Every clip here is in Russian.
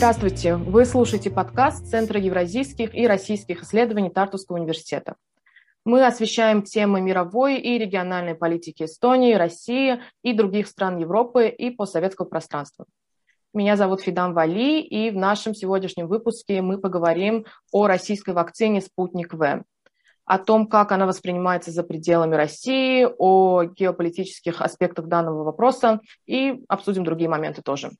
Здравствуйте! Вы слушаете подкаст Центра евразийских и российских исследований Тартусского университета. Мы освещаем темы мировой и региональной политики Эстонии, России и других стран Европы и постсоветского пространства. Меня зовут Фидан Вали, и в нашем сегодняшнем выпуске мы поговорим о российской вакцине «Спутник В», о том, как она воспринимается за пределами России, о геополитических аспектах данного вопроса и обсудим другие моменты тоже.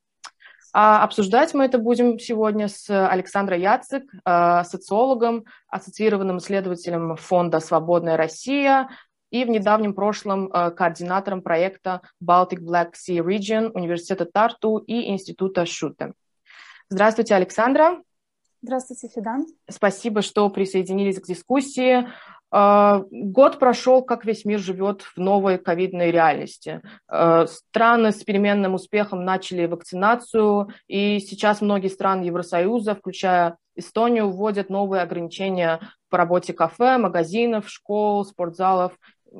А обсуждать мы это будем сегодня с Александрой Яцик, э, социологом, ассоциированным исследователем фонда «Свободная Россия», и в недавнем прошлом э, координатором проекта Baltic Black Sea Region Университета Тарту и Института Шуте. Здравствуйте, Александра. Здравствуйте, Фидан. Спасибо, что присоединились к дискуссии. Э, год прошел, как весь мир живет в новой ковидной реальности. Э, страны с переменным успехом начали вакцинацию, и сейчас многие страны Евросоюза, включая Эстонию, вводят новые ограничения по работе кафе, магазинов, школ, спортзалов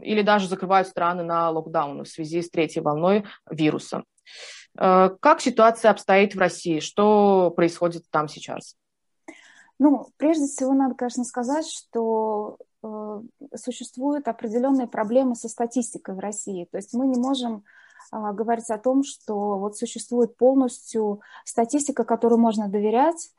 или даже закрывают страны на локдаун в связи с третьей волной вируса. Э, как ситуация обстоит в России? Что происходит там сейчас? Ну, прежде всего, надо, конечно, сказать, что существуют определенные проблемы со статистикой в России. То есть мы не можем а, говорить о том, что вот существует полностью статистика, которой можно доверять.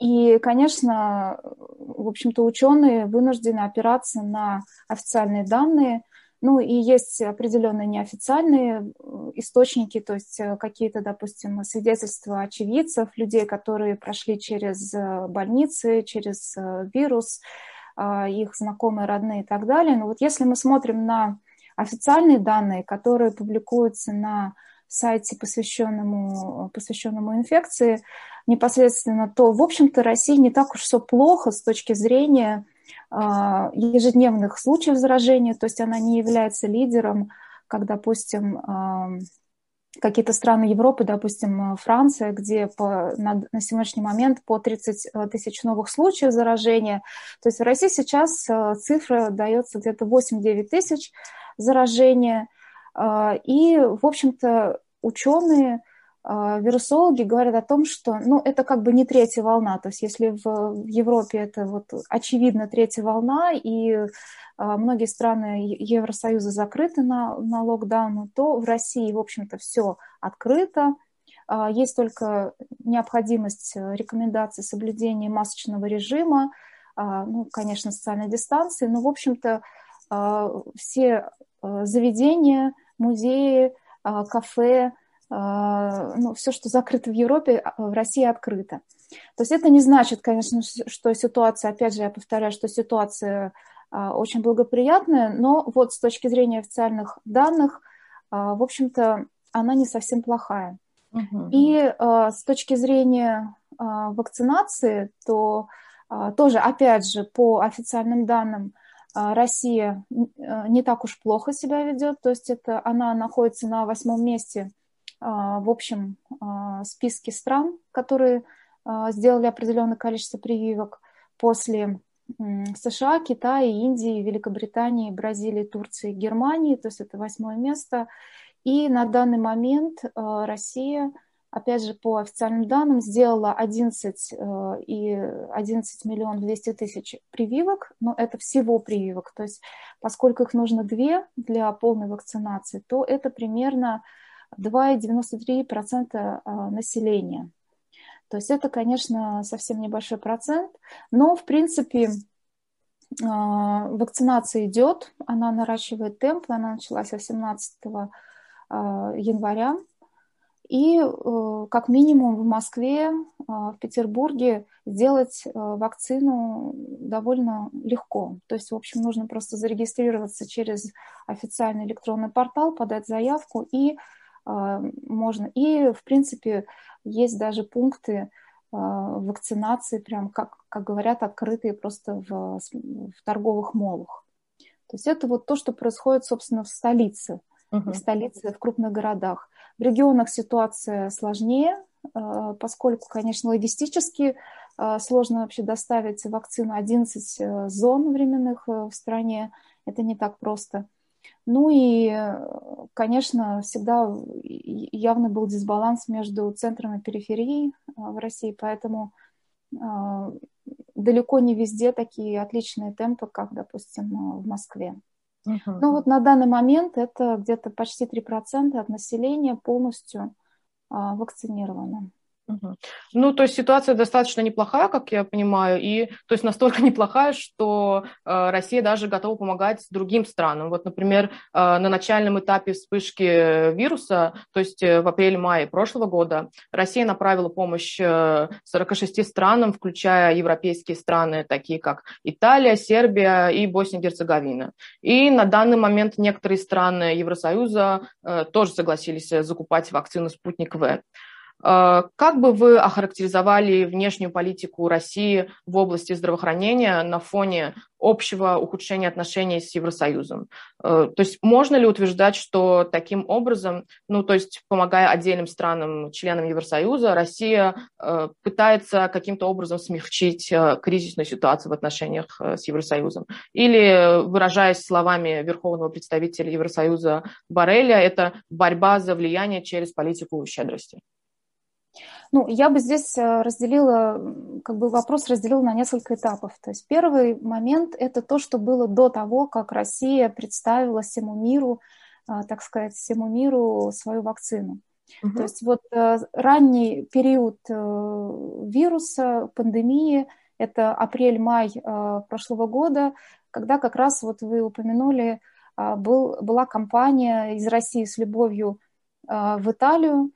И, конечно, в общем-то, ученые вынуждены опираться на официальные данные. Ну и есть определенные неофициальные э, источники, то есть э, какие-то, допустим, свидетельства очевидцев, людей, которые прошли через э, больницы, через вирус, их знакомые, родные и так далее. Но вот если мы смотрим на официальные данные, которые публикуются на сайте, посвященному, посвященному инфекции, непосредственно, то, в общем-то, России не так уж все плохо с точки зрения э, ежедневных случаев заражения, то есть она не является лидером, как, допустим, э, какие-то страны Европы, допустим, Франция, где по, на, на сегодняшний момент по 30 тысяч новых случаев заражения. То есть в России сейчас цифра дается где-то 8-9 тысяч заражения. И, в общем-то, ученые, вирусологи говорят о том, что ну, это как бы не третья волна. То есть если в Европе это вот очевидно третья волна, и а, многие страны Евросоюза закрыты на, на локдаун, то в России, в общем-то, все открыто. Есть только необходимость рекомендаций соблюдения масочного режима, ну, конечно, социальной дистанции, но, в общем-то, все заведения, музеи, кафе, ну, все, что закрыто в Европе, в России открыто. То есть это не значит, конечно, что ситуация, опять же, я повторяю, что ситуация очень благоприятная, но вот с точки зрения официальных данных, в общем-то, она не совсем плохая. Угу. И с точки зрения вакцинации, то тоже, опять же, по официальным данным, а, Россия э, не так уж плохо себя ведет, то есть это она находится на восьмом месте а, в общем а, списке стран, которые сделали определенное количество прививок после США, Китая, Индии, Великобритании, Бразилии, Турции, Германии, то есть это восьмое место. И на данный момент Россия опять же, по официальным данным, сделала 11, э, и 11 миллионов 200 тысяч прививок, но это всего прививок, то есть поскольку их нужно две для полной вакцинации, то это примерно 2,93% э, населения. То есть это, конечно, совсем небольшой процент, но, в принципе, э, вакцинация идет, она наращивает темп, она началась 18 января, и э, как минимум в Москве, в Петербурге сделать э, вакцину довольно легко. То есть, в общем, нужно просто зарегистрироваться через официальный электронный портал, подать заявку, и можно. И, в принципе, есть даже пункты вакцинации, прям, как, как говорят, открытые просто в, в торговых молах. То есть это вот то, что происходит, собственно, в столице, uh-huh. в столице, в крупных городах. В регионах ситуация сложнее, э, поскольку, конечно, логистически э, сложно вообще доставить вакцину 11 э, зон временных в стране. Это не так просто. Ну и, конечно, всегда явно был дисбаланс между центром и периферией. в России, поэтому далеко не везде такие отличные темпы, как, допустим, в Москве. Uh-huh. Но вот на данный момент это где-то почти 3% от населения полностью вакцинировано. Ну, то есть ситуация достаточно неплохая, как я понимаю, и то есть настолько неплохая, что э, Россия даже готова помогать другим странам. Вот, например, э, на начальном этапе вспышки вируса, то есть э, в апреле-мае прошлого года, Россия направила помощь э, 46 странам, включая европейские страны, такие как Италия, Сербия и Босния-Герцеговина. И на данный момент некоторые страны Евросоюза э, тоже согласились закупать вакцину «Спутник В». Э, как бы вы охарактеризовали внешнюю политику России в области здравоохранения на фоне общего ухудшения отношений с Евросоюзом? Э, то есть можно ли утверждать, что таким образом, ну то есть помогая отдельным странам, членам Евросоюза, Россия э, пытается каким-то образом смягчить кризисную ситуацию в отношениях с Евросоюзом? Или, выражаясь словами верховного представителя Евросоюза Бареля, это борьба за влияние через политику щедрости? Ну, я бы здесь э, разделила, как бы вопрос разделила на несколько этапов. То есть первый момент – это то, что было до того, как Россия представила всему миру, э, так сказать, всему миру свою вакцину. Угу. То есть вот э, ранний период вируса, пандемии – это апрель-май прошлого года, когда как раз вот вы упомянули, был, была компания из России с любовью в Италию,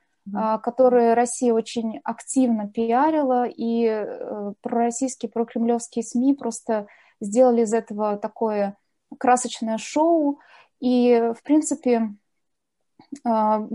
которые Россия очень активно пиарила, и э, пророссийские, прокремлевские СМИ просто сделали из этого такое красочное шоу. И, в принципе, а,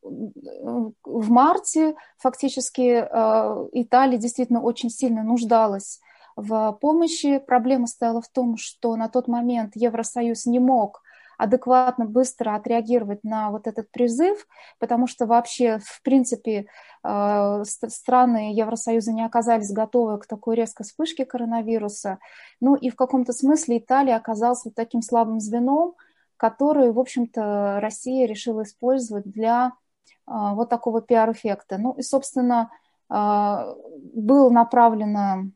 в марте фактически а, Италия действительно очень сильно нуждалась в помощи. Проблема стояла в том, что на тот момент Евросоюз не мог адекватно, быстро отреагировать на вот этот призыв, потому что вообще, в принципе, э, страны Евросоюза не оказались готовы к такой резкой вспышке коронавируса. Ну и в каком-то смысле Италия оказалась вот таким слабым звеном, который, в общем-то, Россия решила использовать для э, вот такого пиар-эффекта. Ну и, собственно, э, было направлено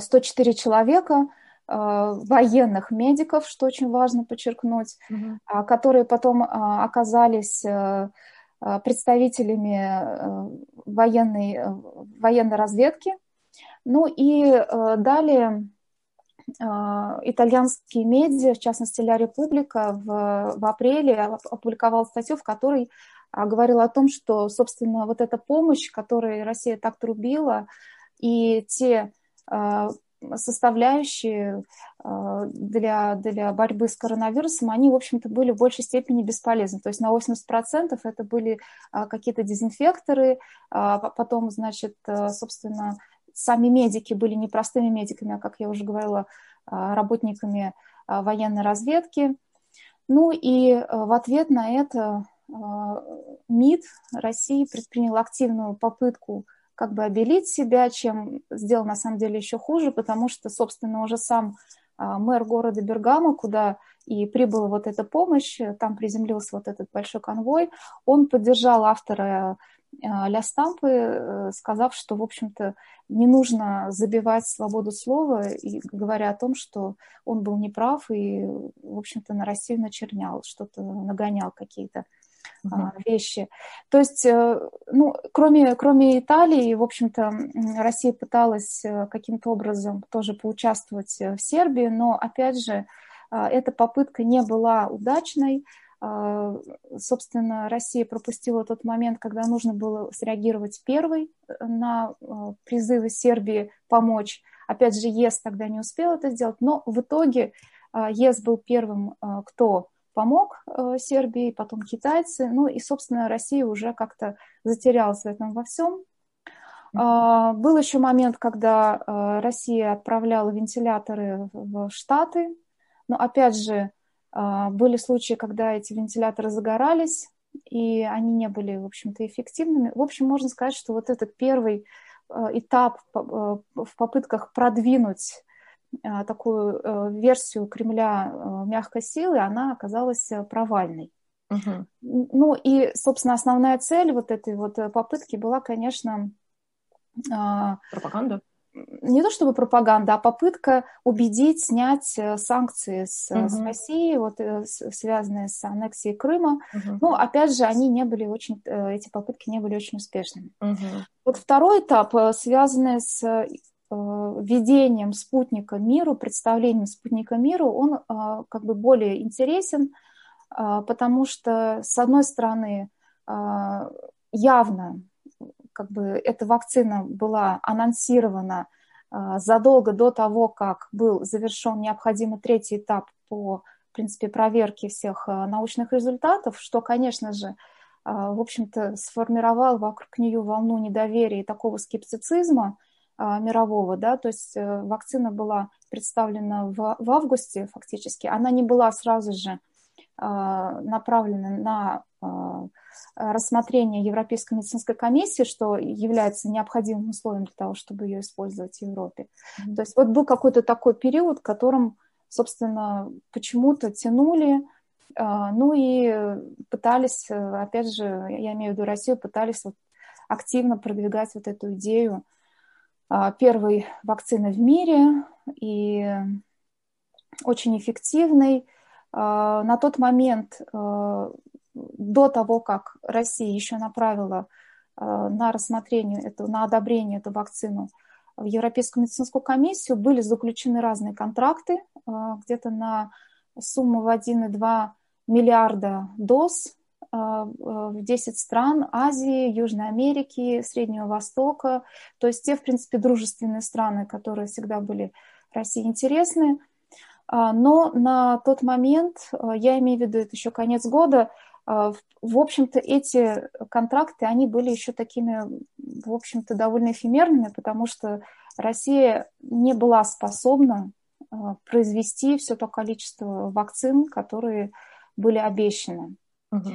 104 человека военных медиков, что очень важно подчеркнуть, угу. которые потом а, оказались э, э, представителями военной, военной разведки. Ну и далее итальянские медиа, в частности «Ля Република», в, в апреле опубликовал статью, в которой говорил о том, что, собственно, вот эта помощь, которой Россия так трубила, и те составляющие э, для, для борьбы с коронавирусом, они, в общем-то, были в большей степени бесполезны. То есть на 80% это были э, какие-то дезинфекторы, а потом, значит, э, собственно, сами медики были не простыми медиками, а, как я уже говорила, работниками военной разведки. Ну и в ответ на это МИД России предпринял активную попытку как бы обелить себя, чем сделал на самом деле еще хуже, потому что, собственно, уже сам а, мэр города Бергамо, куда и прибыла вот эта помощь, там приземлился вот этот большой конвой, он поддержал автора а, Ля Стампы, э, сказав, что, в общем-то, не нужно забивать свободу слова, и говоря о том, что он был неправ и, в общем-то, на Россию начернял, что-то нагонял какие-то uh-huh. вещи. То есть, э, ну, кроме, кроме Италии, в общем-то, Россия пыталась э, каким-то образом тоже поучаствовать э, в Сербии, но, опять же, эта попытка не была удачной. Собственно, Россия пропустила тот момент, когда нужно было среагировать первой на призывы Сербии помочь. Опять же, ЕС тогда не успел это сделать, но в итоге ЕС был первым, кто помог э, Сербии, потом китайцы, ну и, собственно, Россия уже как-то затерялась в этом во всем. Mm-hmm. Был еще момент, когда э, Россия отправляла вентиляторы в Штаты, но опять же а, были случаи, когда эти вентиляторы загорались, и они не были, в общем-то, эффективными. В общем, можно сказать, что вот этот первый э, этап в попытках продвинуть а, такую э, версию Кремля э, мягкой силы, она оказалась э, провальной. Угу. Ну и, собственно, основная цель вот этой вот попытки была, конечно... А, Пропаганда? не то чтобы пропаганда, а попытка убедить снять санкции с, угу. с России, вот связанные с аннексией Крыма. Угу. Ну, опять же, они не были очень, эти попытки не были очень успешными. Угу. Вот второй этап, связанный с введением спутника миру, представлением спутника миру, он как бы более интересен, потому что, с одной стороны, явно как бы эта вакцина была анонсирована задолго до того, как был завершен необходимый третий этап по, в принципе, проверке всех научных результатов, что, конечно же, в общем-то, сформировал вокруг нее волну недоверия и такого скептицизма мирового, да, то есть э, вакцина была представлена в, в августе фактически, она не была сразу же направлена на рассмотрение Европейской медицинской комиссии, что является необходимым условием для того, чтобы ее использовать в Европе. Mm-hmm. То есть вот был какой-то такой период, в котором, собственно, почему-то тянули, а, ну и пытались, опять же, я имею в виду Россию, пытались вот активно продвигать вот эту идею а, первой вакцины в мире и очень эффективной. А, на тот момент до того, как Россия еще направила на рассмотрение, эту, на одобрение эту вакцину в Европейскую медицинскую комиссию, были заключены разные контракты, где-то на сумму в 1,2 миллиарда доз в 10 стран Азии, Южной Америки, Среднего Востока, то есть те, в принципе, дружественные страны, которые всегда были России интересны. Но на тот момент, я имею в виду, это еще конец года, а, в общем-то, эти контракты, они были еще такими, в общем-то, довольно эфемерными, потому что Россия не была способна а, произвести все то количество вакцин, которые были обещаны. Угу.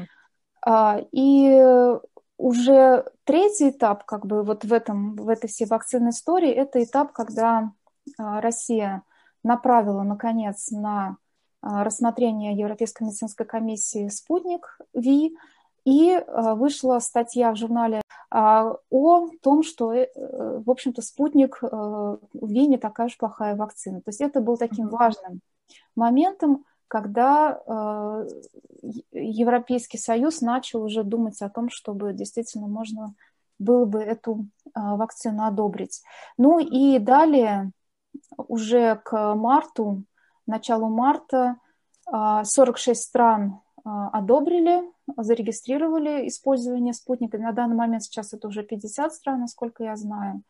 И уже третий этап, как бы вот в, этом, в этой всей вакцинной истории, это этап, когда Россия направила, наконец, на а, рассмотрения Европейской медицинской комиссии «Спутник ВИ», и а, вышла статья в журнале а, о том, что, э, в общем-то, спутник в ВИ не такая уж плохая вакцина. То есть это был таким важным моментом, когда Европейский Союз начал уже думать о том, чтобы действительно можно было бы эту вакцину одобрить. Ну и далее, уже к марту началу марта 46 а, стран а, одобрили, зарегистрировали использование спутника. На данный момент сейчас это уже 50 стран, насколько я знаю.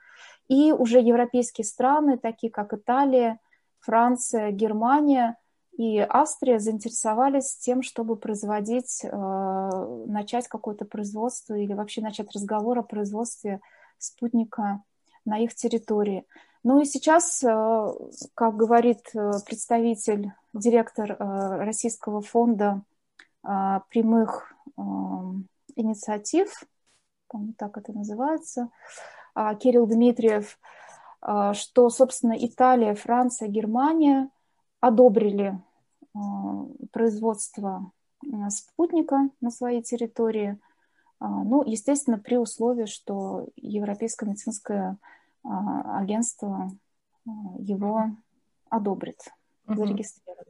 И уже европейские страны, такие как Италия, Франция, Германия и Австрия, заинтересовались тем, чтобы производить, а, начать какое-то производство или вообще начать разговор о производстве спутника на их территории. Ну и сейчас, э, как говорит э, представитель, директор э, Российского фонда прямых инициатив, по-моему, так это называется, Кирилл Дмитриев, что, собственно, Италия, Франция, Германия одобрили производство спутника на своей территории. Ну, естественно, при условии, что Европейская медицинская а, агентство а, его одобрит, зарегистрирует.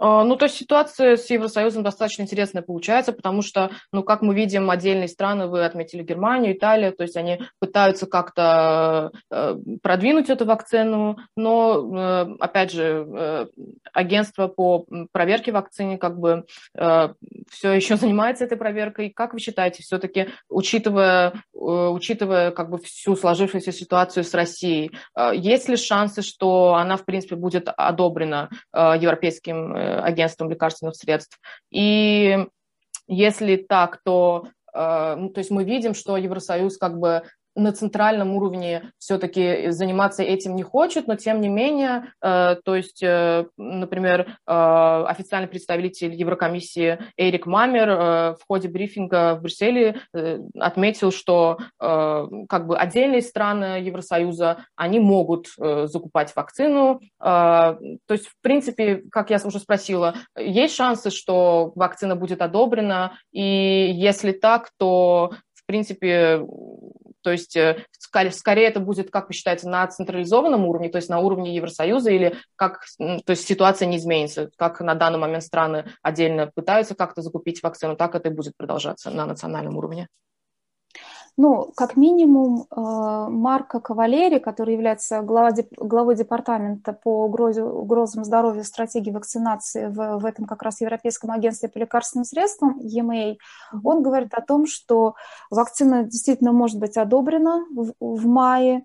А, ну, то есть ситуация с Евросоюзом достаточно интересная получается, потому что, ну, как мы видим, отдельные страны, вы отметили Германию, Италию, то есть они пытаются как-то э, продвинуть эту вакцину, но, э, опять же, э, агентство по проверке вакцины как бы все еще занимается этой проверкой. Как вы считаете, все-таки, учитывая, учитывая как бы всю сложившуюся ситуацию с Россией, есть ли шансы, что она, в принципе, будет одобрена европейским агентством лекарственных средств. И если так, то, э, ну, то есть мы видим, что Евросоюз как бы на центральном уровне все-таки заниматься этим не хочет, но тем не менее, то есть, например, официальный представитель Еврокомиссии Эрик Мамер в ходе брифинга в Брюсселе отметил, что как бы отдельные страны Евросоюза, они могут закупать вакцину. То есть, в принципе, как я уже спросила, есть шансы, что вакцина будет одобрена, и если так, то, в принципе, то есть э, скорее это будет, как вы считаете, на централизованном уровне, то есть на уровне Евросоюза, или как, то есть ситуация не изменится, как на данный момент страны отдельно пытаются как-то закупить вакцину, так это и будет продолжаться на национальном уровне? Ну, как минимум, э, Марко Кавалери, который является главой департамента по угрозе, угрозам здоровья стратегии вакцинации в, в этом как раз Европейском агентстве по лекарственным средствам, EMA, он говорит о том, что вакцина действительно может быть одобрена в, в мае, а,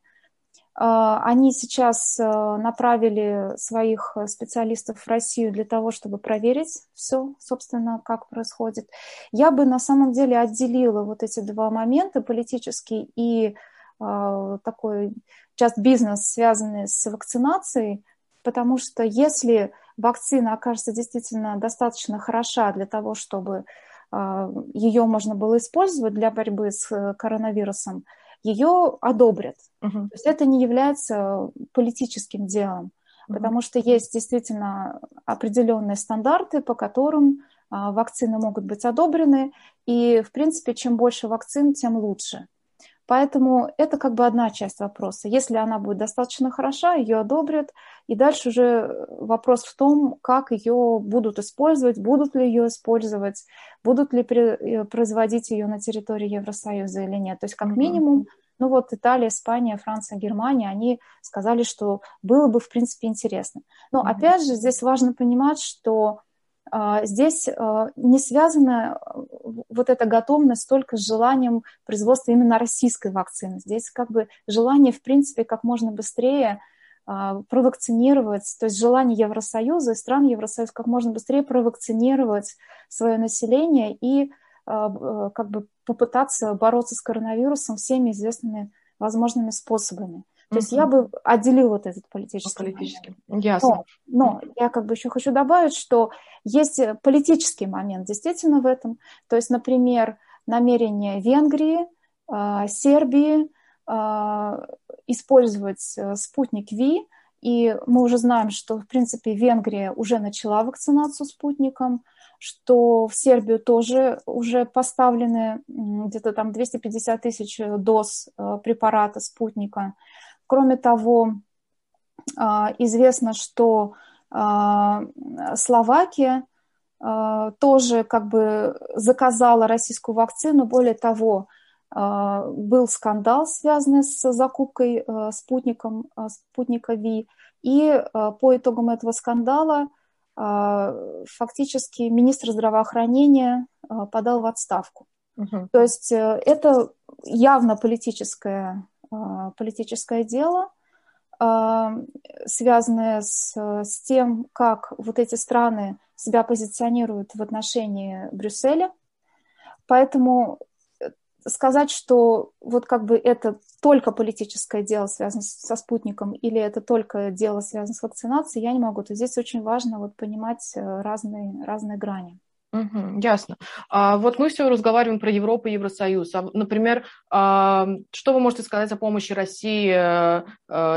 они сейчас а, направили своих специалистов в Россию для того, чтобы проверить все, собственно, как происходит. Я бы на самом деле отделила вот эти два момента, политический и э, такой часть бизнес, связанный с вакцинацией, потому что если вакцина окажется действительно достаточно хороша для того, чтобы э, ее можно было использовать для борьбы с э, коронавирусом, ее одобрят. Угу. То есть это не является политическим делом, угу. потому что есть действительно определенные стандарты, по которым а, вакцины могут быть одобрены, и, в принципе, чем больше вакцин, тем лучше. Поэтому это как бы одна часть вопроса. Если она будет достаточно хороша, ее одобрят. И дальше уже вопрос в том, как ее будут использовать, будут ли ее использовать, будут ли э, производить ее на территории Евросоюза или нет. То есть как минимум, ну вот Италия, Испания, Франция, Германия, они сказали, что было бы в принципе интересно. Но опять же здесь важно понимать, что здесь а, не связана вот эта готовность только с желанием производства именно российской вакцины. Здесь как бы желание, в принципе, как можно быстрее а, провакцинировать, то есть желание Евросоюза и стран Евросоюза как можно быстрее провакцинировать свое население и как бы попытаться бороться с коронавирусом всеми известными возможными способами. То есть я бы отделила вот этот политический. Политический. Ясно. Но, но я как бы еще хочу добавить, что есть политический момент действительно в этом. То есть, например, намерение Венгрии, а, Сербии а, использовать э, спутник Ви, и мы уже знаем, что, в принципе, Венгрия уже начала вакцинацию спутником, что в Сербию тоже уже поставлены где-то там 250 тысяч доз э, препарата спутника. Кроме того, а, известно, что а, Словакия а, тоже как бы заказала российскую вакцину. Более того, был скандал, связанный с закупкой спутником, спутника Ви. И по итогам этого скандала фактически министр здравоохранения подал в отставку. Угу. То есть э, это явно политическое а, политическое дело, а, связанное с, с тем, как вот эти страны себя позиционируют в отношении Брюсселя. Поэтому э, сказать, что вот как бы это только политическое дело связано со спутником или это только дело связано с вакцинацией, я не могу. То здесь очень важно вот понимать э, разные, разные грани. Угу, ясно. А, вот мы все разговариваем про Европу и Евросоюз. А, например, а, что вы можете сказать о помощи России а,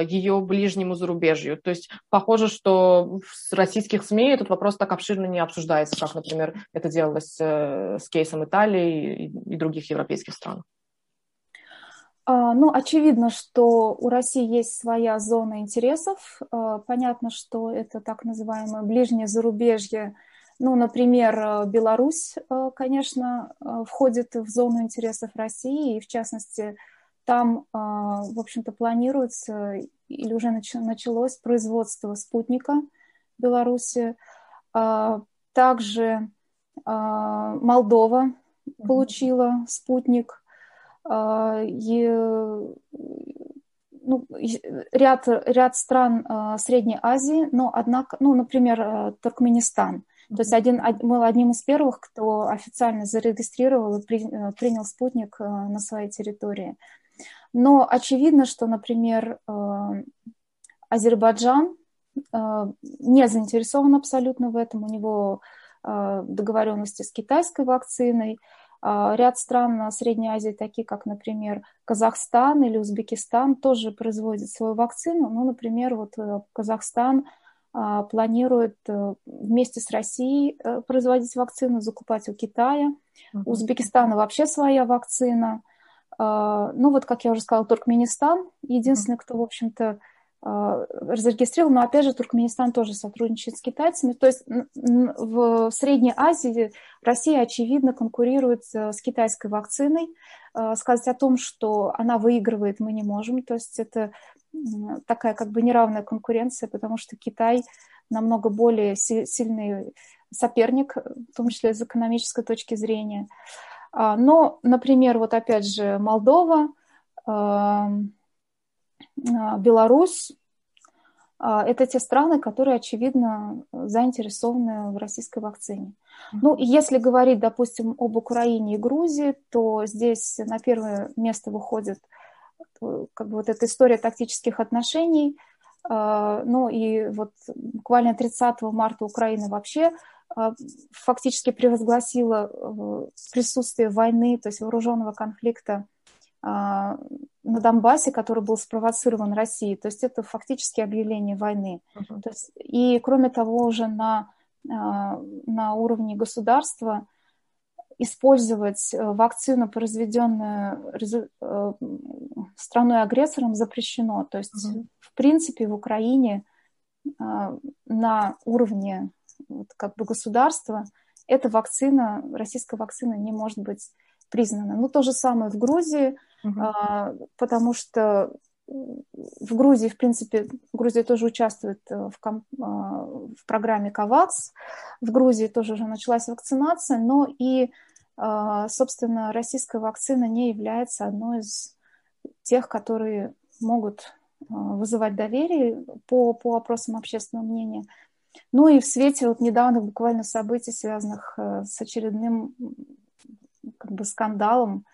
ее ближнему зарубежью? То есть похоже, что в российских СМИ этот вопрос так обширно не обсуждается, как, например, это делалось э, с кейсом Италии и, и других европейских стран. Ну, очевидно, что у России есть своя зона интересов. Понятно, что это так называемое ближнее зарубежье – ну, например, э, Беларусь, э, конечно, э, входит в зону интересов России, и в частности, там, в общем-то, планируется или уже началось производство спутника в Беларуси. Также Молдова получила спутник. И, ну, ряд, ряд стран Средней Азии, но, однако, ну, например, Туркменистан – То есть один, был одним из первых, кто официально зарегистрировал и при, э, принял спутник э, на своей территории. Но очевидно, что, например, э, Азербайджан не заинтересован абсолютно в этом. У него договоренности с китайской вакциной. Ряд стран Средней Азии, такие как, например, Казахстан или Узбекистан, тоже производят свою вакцину. Ну, например, вот Казахстан – а, планирует э, вместе с Россией э, производить вакцину, закупать у Китая. У Узбекистана вообще своя вакцина. А, ну вот, как я уже сказала, Туркменистан единственный, кто, в общем-то, а, зарегистрировал, но опять же Туркменистан тоже сотрудничает с китайцами. То есть в Средней Азии Россия, очевидно, конкурирует с китайской вакциной. Сказать о том, что она выигрывает, мы не можем. То есть это такая как бы неравная конкуренция, потому что Китай намного более сильный соперник, в том числе с экономической точки зрения. А, но, например, вот опять же Молдова, а, Беларусь, а, это те страны, которые, очевидно, заинтересованы в российской вакцине. Ну, и если говорить, допустим, об Украине и Грузии, то здесь на первое место выходит как бы вот эта история тактических отношений. А, ну и вот буквально 30 марта Украина вообще а, фактически превозгласила э, присутствие войны, то есть вооруженного конфликта а, на Донбассе, который был спровоцирован Россией. То есть это фактически объявление войны. Uh-huh. То есть, и кроме того, уже на, на уровне государства использовать э, вакцину, произведенную э, страной-агрессором, запрещено. То есть, mm-hmm. в принципе, в Украине э, на уровне вот, как бы государства эта вакцина, российская вакцина не может быть признана. Ну, то же самое в Грузии, mm-hmm. потому что в Грузии, в принципе, Грузия тоже участвует в, ком- в программе КАВАКС. В Грузии тоже уже началась вакцинация, но и а, собственно, российская вакцина не является одной из тех, которые могут а, вызывать доверие по, по опросам общественного мнения. Ну и в свете вот недавних буквально событий, связанных э, с очередным как бы скандалом а,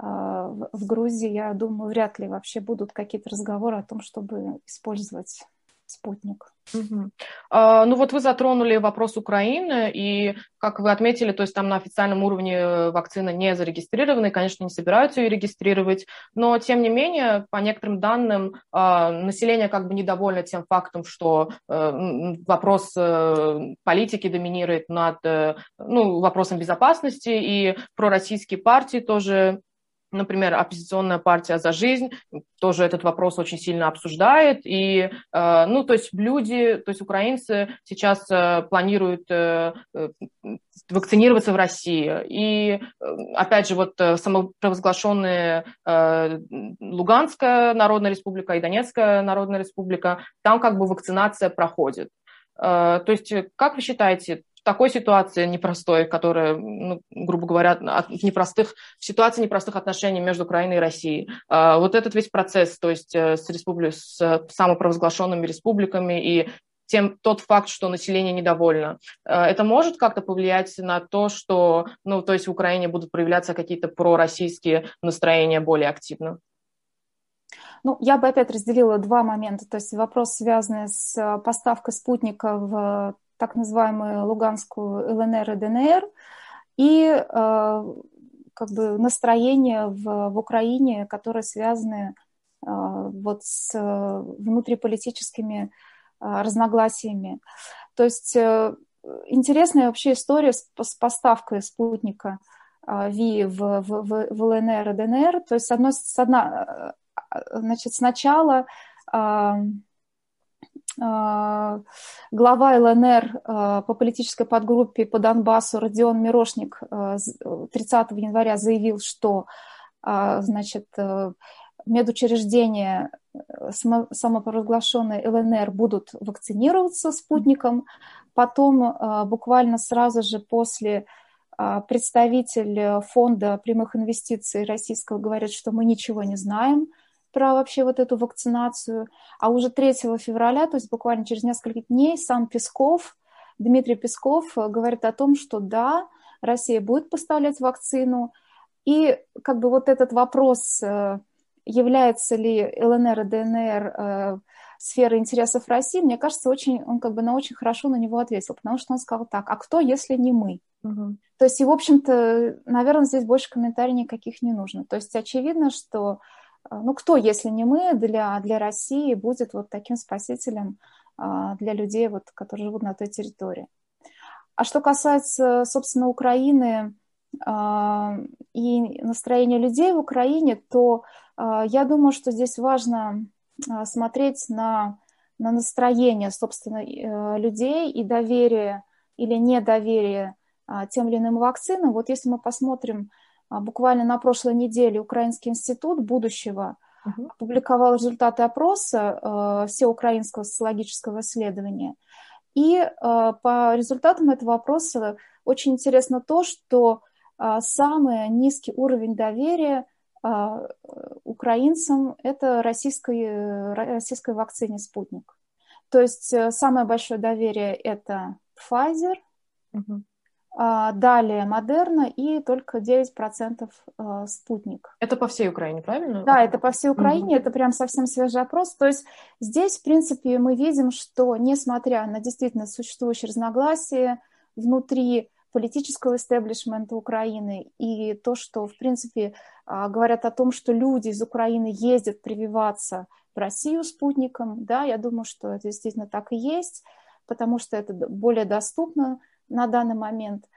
в Грузии, я думаю, вряд ли вообще будут какие-то разговоры о том, чтобы использовать спутник. Угу. А, ну вот вы затронули вопрос Украины, и, как вы отметили, то есть там на официальном уровне э, вакцина не зарегистрирована, и, конечно, не собираются ее регистрировать, но, тем не менее, по некоторым данным, а, население как бы недовольно тем фактом, что э, вопрос э, политики доминирует над ну, вопросом безопасности, и пророссийские партии тоже Например, оппозиционная партия «За жизнь» тоже этот вопрос очень сильно обсуждает. И, э, ну, то есть люди, то есть украинцы сейчас э, планируют э, вакцинироваться в России. И, опять же, вот самопровозглашенные Луганская Народная Республика и Донецкая Народная Республика, там как бы вакцинация проходит. То есть, как вы считаете, такой ситуации непростой, которая, ну, грубо говоря, от непростых, ситуации непростых отношений между Украиной и Россией. А, вот этот весь процесс, то есть э, с, республи... с самопровозглашенными республиками и тем, тот факт, что население недовольно. Э, это может как-то повлиять на то, что, ну, то есть в Украине будут проявляться какие-то пророссийские настроения более активно? Ну, я бы опять разделила два момента. То есть вопрос, связанный с э, поставкой спутника в так называемую Луганскую ЛНР и ДНР, и э, как бы настроения в, в Украине, которые связаны э, вот с э, внутриполитическими разногласиями. То есть интересная вообще история с, с поставкой спутника ВИ в, в, в ЛНР и ДНР. То есть, с одной, с одна, значит, сначала глава ЛНР а, по политической подгруппе по Донбассу Родион Мирошник 30 января заявил, что значит, э, медучреждения э, самопровозглашенные ЛНР будут вакцинироваться спутником. Потом а, буквально сразу же после представитель фонда прямых инвестиций российского говорит, что мы ничего не знаем – про вообще вот эту вакцинацию. А уже 3 февраля, то есть буквально через несколько дней, сам Песков Дмитрий Песков говорит о том, что да, Россия будет поставлять вакцину, и как бы вот этот вопрос, является ли ЛНР и ДНР сферы интересов России, мне кажется, очень, он как бы на очень хорошо на него ответил, потому что он сказал так, а кто, если не мы? Угу. То есть, и, в общем-то, наверное, здесь больше комментариев никаких не нужно. То есть, очевидно, что, э, ну, кто, если не мы, для, для России будет вот таким спасителем а, для людей, вот, которые живут на той территории. А что касается, собственно, Украины а, и настроения людей в Украине, то а, я думаю, что здесь важно а, смотреть на, на настроение, собственно, э, людей и доверие или недоверие а, тем или иным вакцинам. Вот если мы посмотрим а, буквально на прошлой неделе Украинский институт будущего uh-huh. опубликовал результаты опроса всеукраинского социологического исследования. И по результатам этого опроса очень интересно то, что самый низкий уровень доверия – а, украинцам это российской, российской вакцине «Спутник». То есть э, самое большое доверие – это Pfizer, угу. Далее Модерна и только 9% э, «Спутник». Это по всей Украине, правильно? Да, это по всей Украине, угу. это прям совсем свежий опрос. То есть здесь, в принципе, мы видим, что несмотря на действительно существующие разногласия внутри политического истеблишмента Украины и то, что, в принципе, а, говорят о том, что люди из Украины ездят прививаться в Россию спутником, да, я думаю, что это действительно так и есть, потому что это более доступно на данный момент.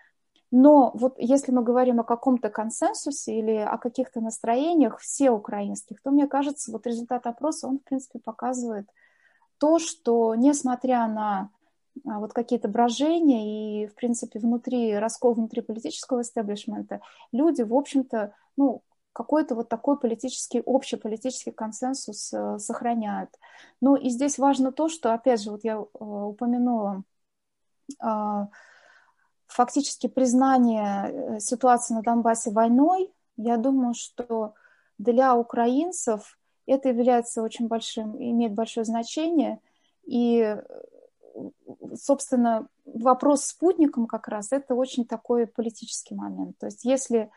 Но вот если мы говорим о каком-то консенсусе или о каких-то настроениях все украинских, то мне кажется, вот результат опроса, он, в принципе, показывает то, что несмотря на а, вот какие-то брожения и, в принципе, внутри, раскол внутри политического истеблишмента, люди, в общем-то, ну, какой-то вот такой политический, общий политический консенсус э, сохраняют. Ну и здесь важно то, что, опять же, вот я э, упомянула, э, фактически признание э, ситуации на Донбассе войной, я думаю, что для украинцев это является очень большим, имеет большое значение, и собственно, вопрос спутником как раз это очень такой политический момент. То есть если,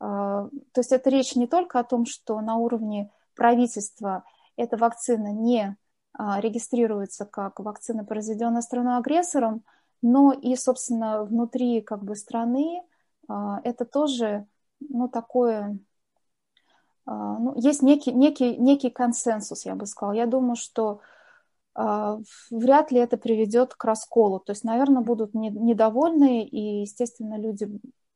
а, то есть это речь не только о том, что на уровне правительства эта вакцина не а, регистрируется как вакцина, произведенная страной-агрессором, но и, собственно, внутри как бы страны а, это тоже, ну, такое, ну, есть некий, некий, некий консенсус, я бы сказала. Я думаю, что а, вряд ли это приведет к расколу. То есть, наверное, будут недовольны, и, естественно, люди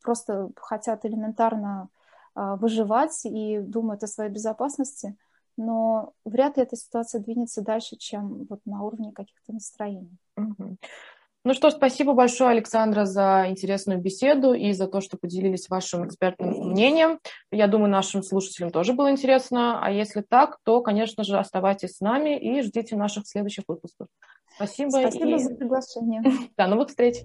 просто хотят элементарно а, выживать и думают о своей безопасности, но вряд ли эта ситуация двинется дальше, чем вот на уровне каких-то настроений. Угу. Ну что спасибо большое, Александра, за интересную беседу и за то, что поделились вашим экспертным мнением. Я думаю, нашим слушателям тоже было интересно. А если так, то, конечно же, оставайтесь с нами и ждите наших следующих выпусков. Спасибо. Спасибо и... за приглашение. До новых встреч.